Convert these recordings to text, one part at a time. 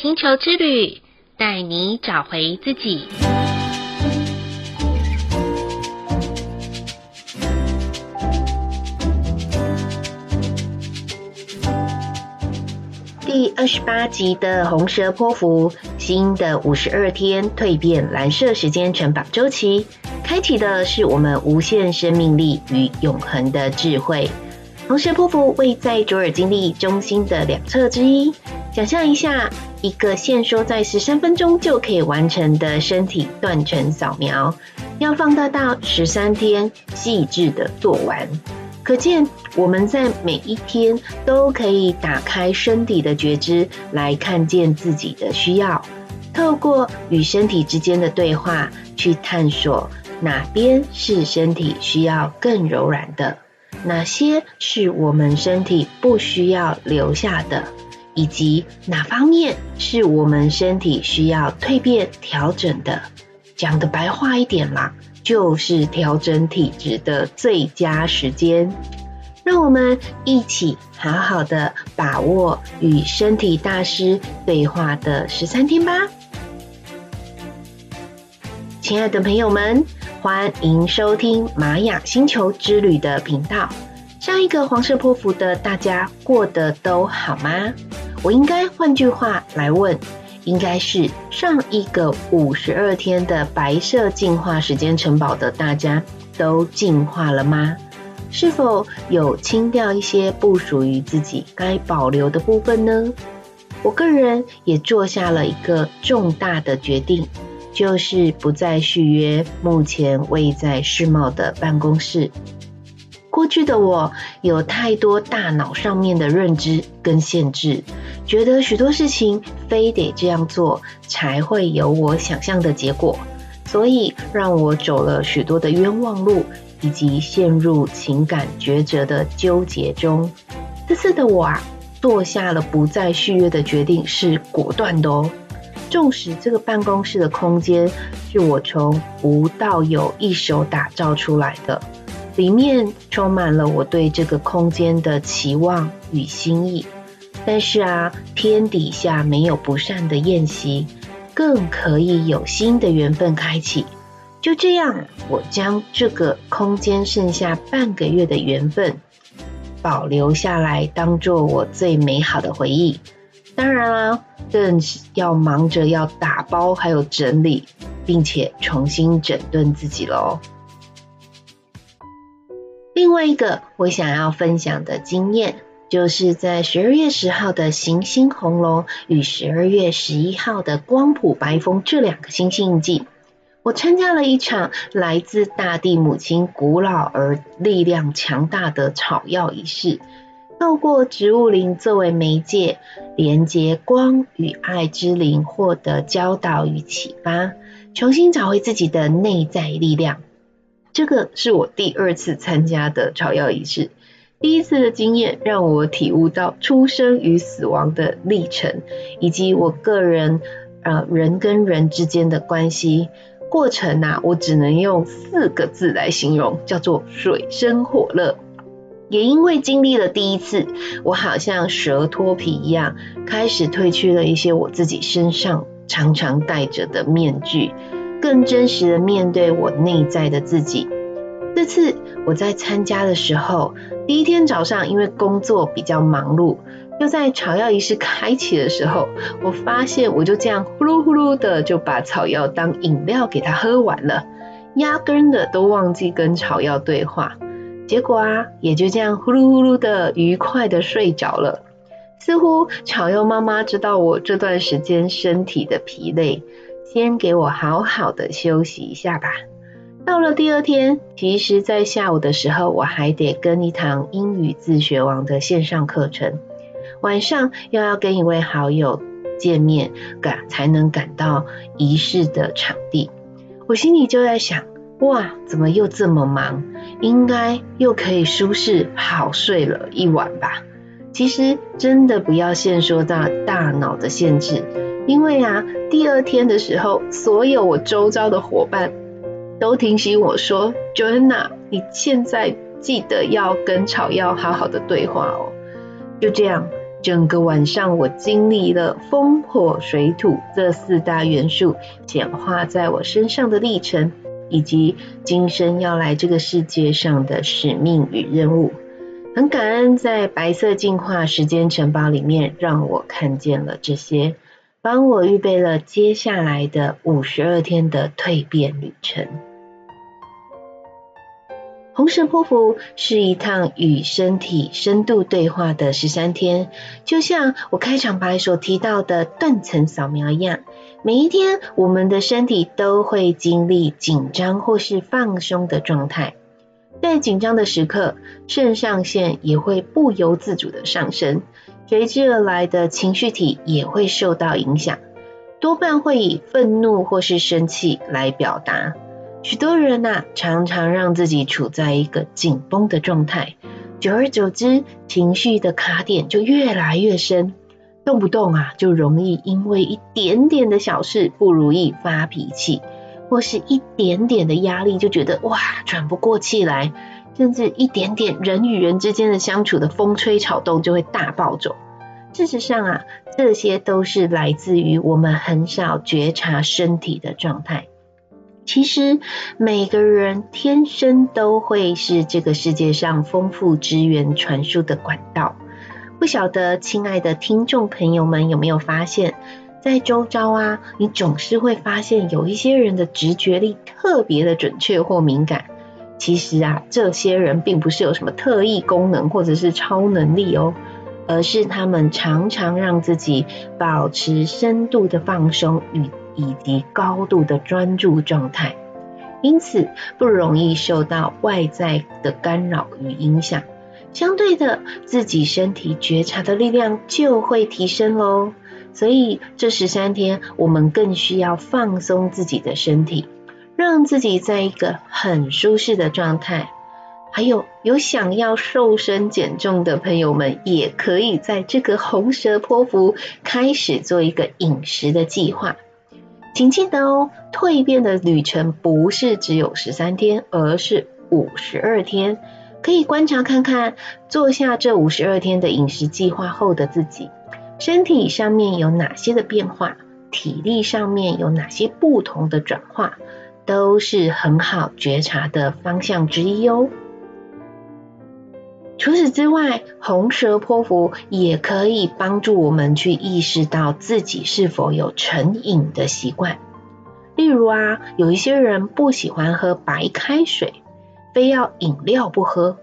星球之旅，带你找回自己。第二十八集的红蛇波符，新的五十二天蜕变蓝色时间城堡周期，开启的是我们无限生命力与永恒的智慧。红蛇波符位在卓尔金历中心的两侧之一。想象一下，一个限缩在十三分钟就可以完成的身体断层扫描，要放大到十三天，细致的做完。可见我们在每一天都可以打开身体的觉知，来看见自己的需要，透过与身体之间的对话，去探索哪边是身体需要更柔软的。哪些是我们身体不需要留下的，以及哪方面是我们身体需要蜕变调整的？讲的白话一点啦，就是调整体质的最佳时间。让我们一起好好的把握与身体大师对话的十三天吧，亲爱的朋友们。欢迎收听玛雅星球之旅的频道。上一个黄色波符的大家过得都好吗？我应该换句话来问，应该是上一个五十二天的白色进化时间城堡的大家都进化了吗？是否有清掉一些不属于自己该保留的部分呢？我个人也做下了一个重大的决定。就是不再续约目前位在世贸的办公室。过去的我有太多大脑上面的认知跟限制，觉得许多事情非得这样做才会有我想象的结果，所以让我走了许多的冤枉路，以及陷入情感抉择的纠结中。这次的我啊，做下了不再续约的决定，是果断的哦。纵使这个办公室的空间是我从无到有一手打造出来的，里面充满了我对这个空间的期望与心意。但是啊，天底下没有不散的宴席，更可以有新的缘分开启。就这样，我将这个空间剩下半个月的缘分保留下来，当做我最美好的回忆。当然啦，更是要忙着要打包，还有整理，并且重新整顿自己喽。另外一个我想要分享的经验，就是在十二月十号的行星红龙与十二月十一号的光谱白风这两个星星印记，我参加了一场来自大地母亲古老而力量强大的草药仪式。透过植物灵作为媒介，连接光与爱之灵，获得教导与启发，重新找回自己的内在力量。这个是我第二次参加的草药仪式，第一次的经验让我体悟到出生与死亡的历程，以及我个人呃人跟人之间的关系。过程啊，我只能用四个字来形容，叫做水深火热。也因为经历了第一次，我好像蛇脱皮一样，开始褪去了一些我自己身上常常戴着的面具，更真实的面对我内在的自己。这次我在参加的时候，第一天早上因为工作比较忙碌，就在草药仪式开启的时候，我发现我就这样呼噜呼噜的就把草药当饮料给它喝完了，压根的都忘记跟草药对话。结果啊，也就这样呼噜呼噜的愉快的睡着了。似乎草药妈妈知道我这段时间身体的疲累，先给我好好的休息一下吧。到了第二天，其实在下午的时候，我还得跟一堂英语自学王的线上课程，晚上又要跟一位好友见面，赶才能赶到仪式的场地。我心里就在想，哇，怎么又这么忙？应该又可以舒适好睡了一晚吧。其实真的不要限缩到大脑的限制，因为啊，第二天的时候，所有我周遭的伙伴都提醒我说：“Joanna，你现在记得要跟草药好好的对话哦。”就这样，整个晚上我经历了风、火、水、土这四大元素显化在我身上的历程，以及今生要来这个世界上的使命与任务。很感恩在白色进化时间城堡里面，让我看见了这些，帮我预备了接下来的五十二天的蜕变旅程。红蛇波符是一趟与身体深度对话的十三天，就像我开场白所提到的断层扫描一样，每一天我们的身体都会经历紧张或是放松的状态。在紧张的时刻，肾上腺也会不由自主的上升，随之而来的情绪体也会受到影响，多半会以愤怒或是生气来表达。许多人呐、常常让自己处在一个紧绷的状态，久而久之，情绪的卡点就越来越深，动不动啊，就容易因为一点点的小事不如意发脾气。或是一点点的压力就觉得哇，喘不过气来，甚至一点点人与人之间的相处的风吹草动就会大暴走。事实上啊，这些都是来自于我们很少觉察身体的状态。其实每个人天生都会是这个世界上丰富资源传输的管道。不晓得亲爱的听众朋友们有没有发现？在周遭啊，你总是会发现有一些人的直觉力特别的准确或敏感。其实啊，这些人并不是有什么特异功能或者是超能力哦，而是他们常常让自己保持深度的放松与以及高度的专注状态，因此不容易受到外在的干扰与影响。相对的，自己身体觉察的力量就会提升喽。所以这十三天，我们更需要放松自己的身体，让自己在一个很舒适的状态。还有有想要瘦身减重的朋友们，也可以在这个红蛇波符开始做一个饮食的计划。请记得哦，蜕变的旅程不是只有十三天，而是五十二天。可以观察看看，做下这五十二天的饮食计划后的自己。身体上面有哪些的变化，体力上面有哪些不同的转化，都是很好觉察的方向之一哦。除此之外，红蛇波符也可以帮助我们去意识到自己是否有成瘾的习惯。例如啊，有一些人不喜欢喝白开水，非要饮料不喝，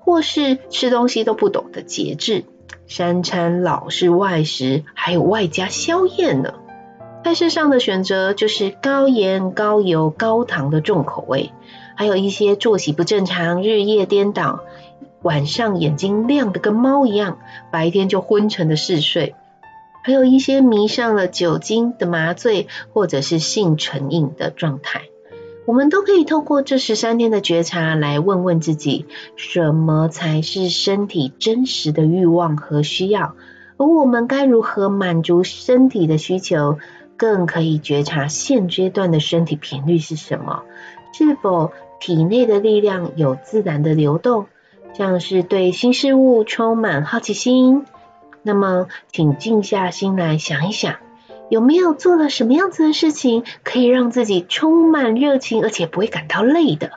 或是吃东西都不懂得节制。三餐老是外食，还有外加宵夜呢。菜式上的选择就是高盐、高油、高糖的重口味，还有一些作息不正常、日夜颠倒，晚上眼睛亮得跟猫一样，白天就昏沉的嗜睡，还有一些迷上了酒精的麻醉，或者是性成瘾的状态。我们都可以透过这十三天的觉察来问问自己，什么才是身体真实的欲望和需要？而我们该如何满足身体的需求？更可以觉察现阶段的身体频率是什么？是否体内的力量有自然的流动？像是对新事物充满好奇心？那么，请静下心来想一想。有没有做了什么样子的事情，可以让自己充满热情，而且不会感到累的？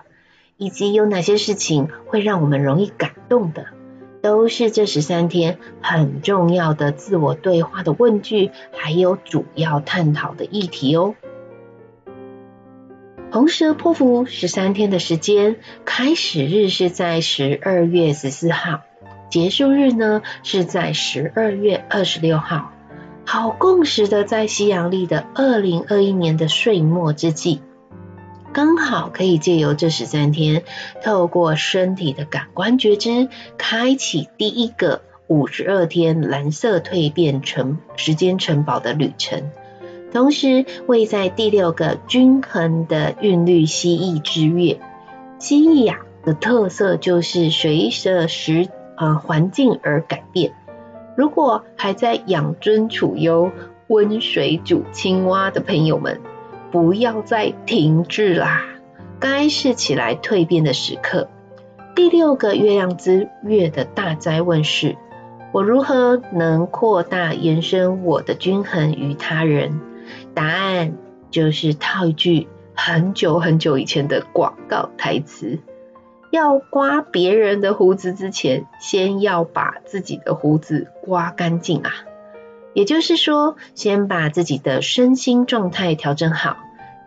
以及有哪些事情会让我们容易感动的？都是这十三天很重要的自我对话的问句，还有主要探讨的议题哦。红蛇波符十三天的时间，开始日是在十二月十四号，结束日呢是在十二月二十六号。好共识的，在西洋历的二零二一年的岁末之际，刚好可以借由这十三天，透过身体的感官觉知，开启第一个五十二天蓝色蜕变城时间城堡的旅程。同时，位在第六个均衡的韵律蜥蜴之月，蜥蜴呀的特色就是随着时呃环境而改变。如果还在养尊处优、温水煮青蛙的朋友们，不要再停滞啦！该是起来蜕变的时刻。第六个月亮之月的大哉问是：我如何能扩大延伸我的均衡与他人？答案就是套一句很久很久以前的广告台词：要刮别人的胡子之前，先要把自己的胡子刮干净啊！也就是说，先把自己的身心状态调整好，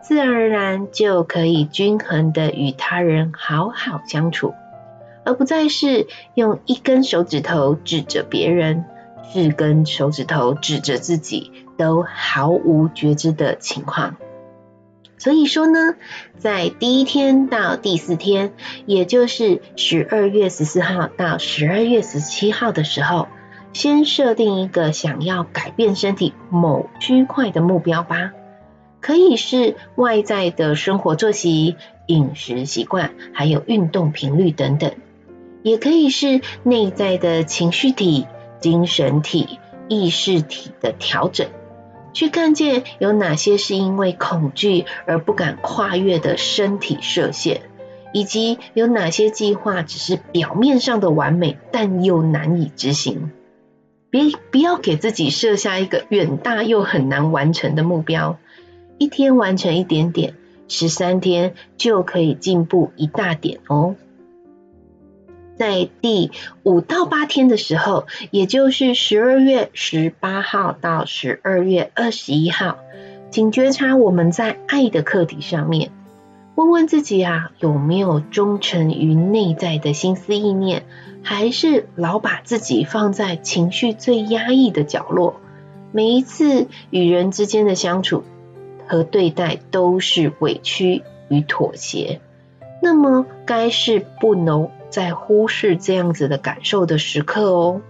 自然而然就可以均衡的与他人好好相处。而不再是用一根手指头指着别人，四根手指头指着自己，都毫无觉知的情况。所以说呢，在第一天到第四天，也就是十二月十四号到十二月十七号的时候，先设定一个想要改变身体某区块的目标吧。可以是外在的生活作息、饮食习惯，还有运动频率等等。也可以是内在的情绪体、精神体、意识体的调整，去看见有哪些是因为恐惧而不敢跨越的身体设限，以及有哪些计划只是表面上的完美，但又难以执行。别不要给自己设下一个远大又很难完成的目标，一天完成一点点，十三天就可以进步一大点哦。在第五到八天的时候，也就是十二月十八号到十二月二十一号，请觉察我们在爱的课题上面，问问自己啊，有没有忠诚于内在的心思意念，还是老把自己放在情绪最压抑的角落？每一次与人之间的相处和对待都是委屈与妥协，那么该是不能。再忽视这样子的感受的时刻哦，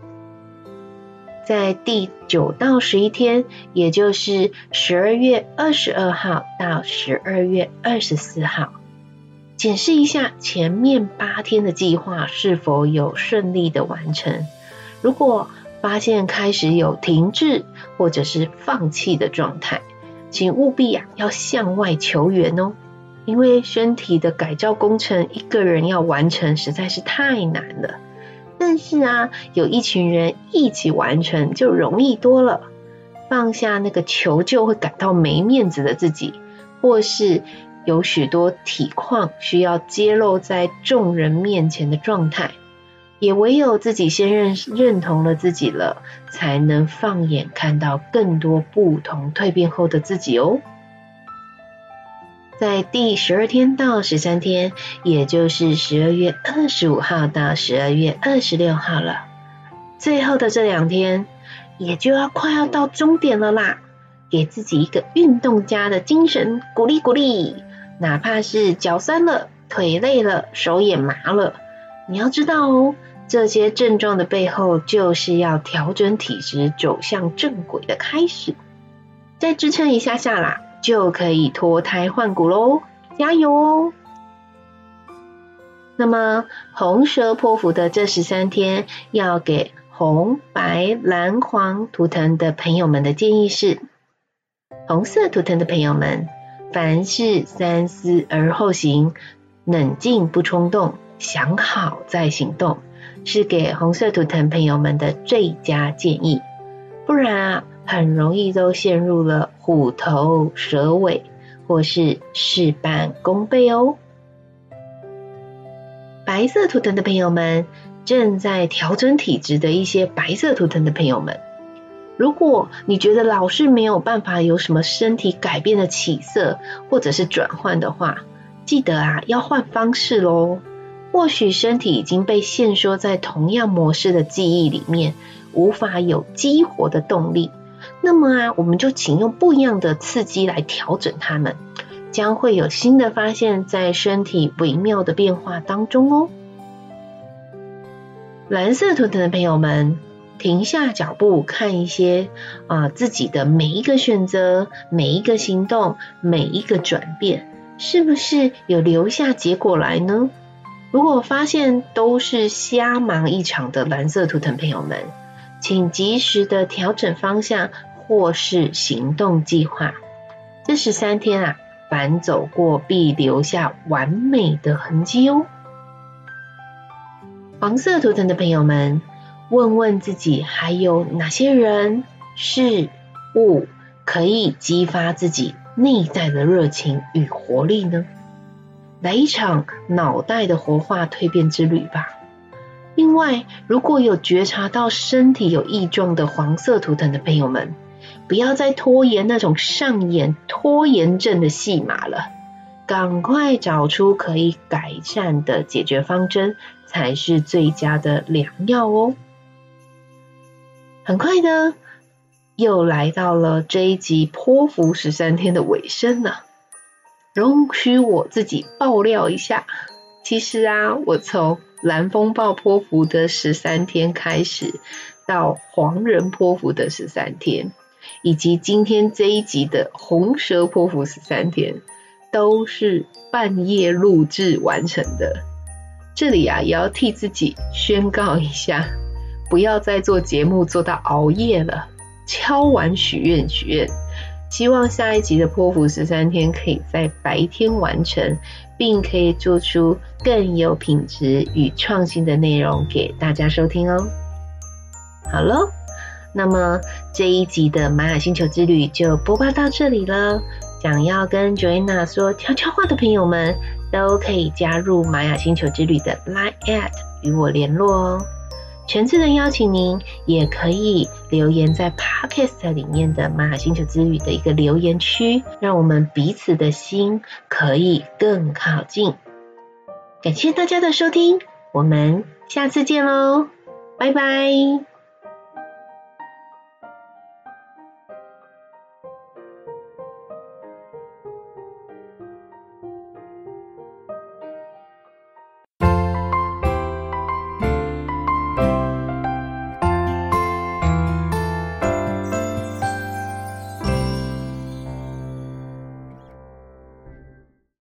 在第九到十一天，也就是十二月二十二号到十二月二十四号，检视一下前面八天的计划是否有顺利的完成。如果发现开始有停滞或者是放弃的状态，请务必呀要向外求援哦。因为身体的改造工程，一个人要完成实在是太难了。但是啊，有一群人一起完成就容易多了。放下那个求救会感到没面子的自己，或是有许多体况需要揭露在众人面前的状态，也唯有自己先认认同了自己了，才能放眼看到更多不同蜕变后的自己哦。在第十二天到十三天，也就是十二月二十五号到十二月二十六号了。最后的这两天，也就要快要到终点了啦。给自己一个运动家的精神鼓励鼓励，哪怕是脚酸了、腿累了、手也麻了，你要知道哦，这些症状的背后，就是要调整体质、走向正轨的开始。再支撑一下下啦。就可以脱胎换骨喽，加油哦！那么红蛇破符的这十三天，要给红、白、蓝、黄图腾的朋友们的建议是：红色图腾的朋友们，凡事三思而后行，冷静不冲动，想好再行动，是给红色图腾朋友们的最佳建议。不然啊。很容易都陷入了虎头蛇尾，或是事半功倍哦。白色图腾的朋友们，正在调整体质的一些白色图腾的朋友们，如果你觉得老是没有办法有什么身体改变的起色，或者是转换的话，记得啊，要换方式喽。或许身体已经被限缩在同样模式的记忆里面，无法有激活的动力。那么啊，我们就请用不一样的刺激来调整它们，将会有新的发现，在身体微妙的变化当中哦。蓝色图腾的朋友们，停下脚步，看一些啊自己的每一个选择、每一个行动、每一个转变，是不是有留下结果来呢？如果发现都是瞎忙一场的蓝色图腾朋友们，请及时的调整方向或是行动计划。这十三天啊，凡走过必留下完美的痕迹哦。黄色图腾的朋友们，问问自己，还有哪些人事物可以激发自己内在的热情与活力呢？来一场脑袋的活化蜕变之旅吧。另外，如果有觉察到身体有异状的黄色图腾的朋友们，不要再拖延那种上演拖延症的戏码了，赶快找出可以改善的解决方针，才是最佳的良药哦。很快的，又来到了这一集波符十三天的尾声了。容许我自己爆料一下，其实啊，我从蓝风暴波符的十三天开始，到黄人波符的十三天，以及今天这一集的红蛇波符十三天，都是半夜录制完成的。这里啊，也要替自己宣告一下。不要再做节目做到熬夜了，敲碗许愿许愿，希望下一集的波符十三天可以在白天完成，并可以做出更有品质与创新的内容给大家收听哦。好喽，那么这一集的玛雅星球之旅就播报到这里了。想要跟 Joanna 说悄悄话的朋友们，都可以加入玛雅星球之旅的 Line@ at 与我联络哦。诚挚的邀请您，也可以留言在 Podcast 里面的玛雅星球之旅的一个留言区，让我们彼此的心可以更靠近。感谢大家的收听，我们下次见喽，拜拜。